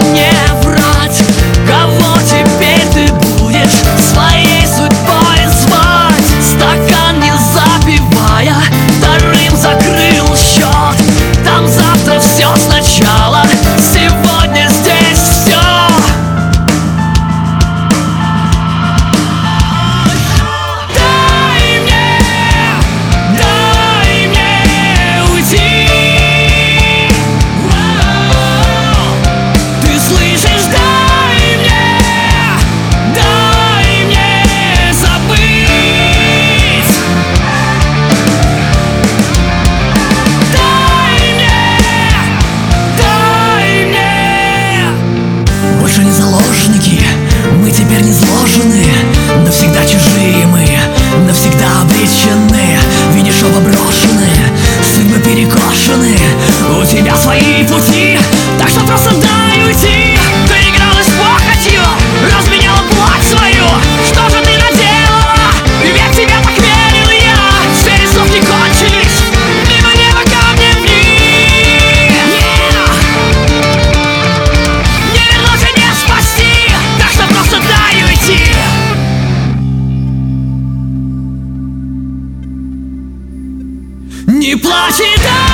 yeah. Не плачь и так!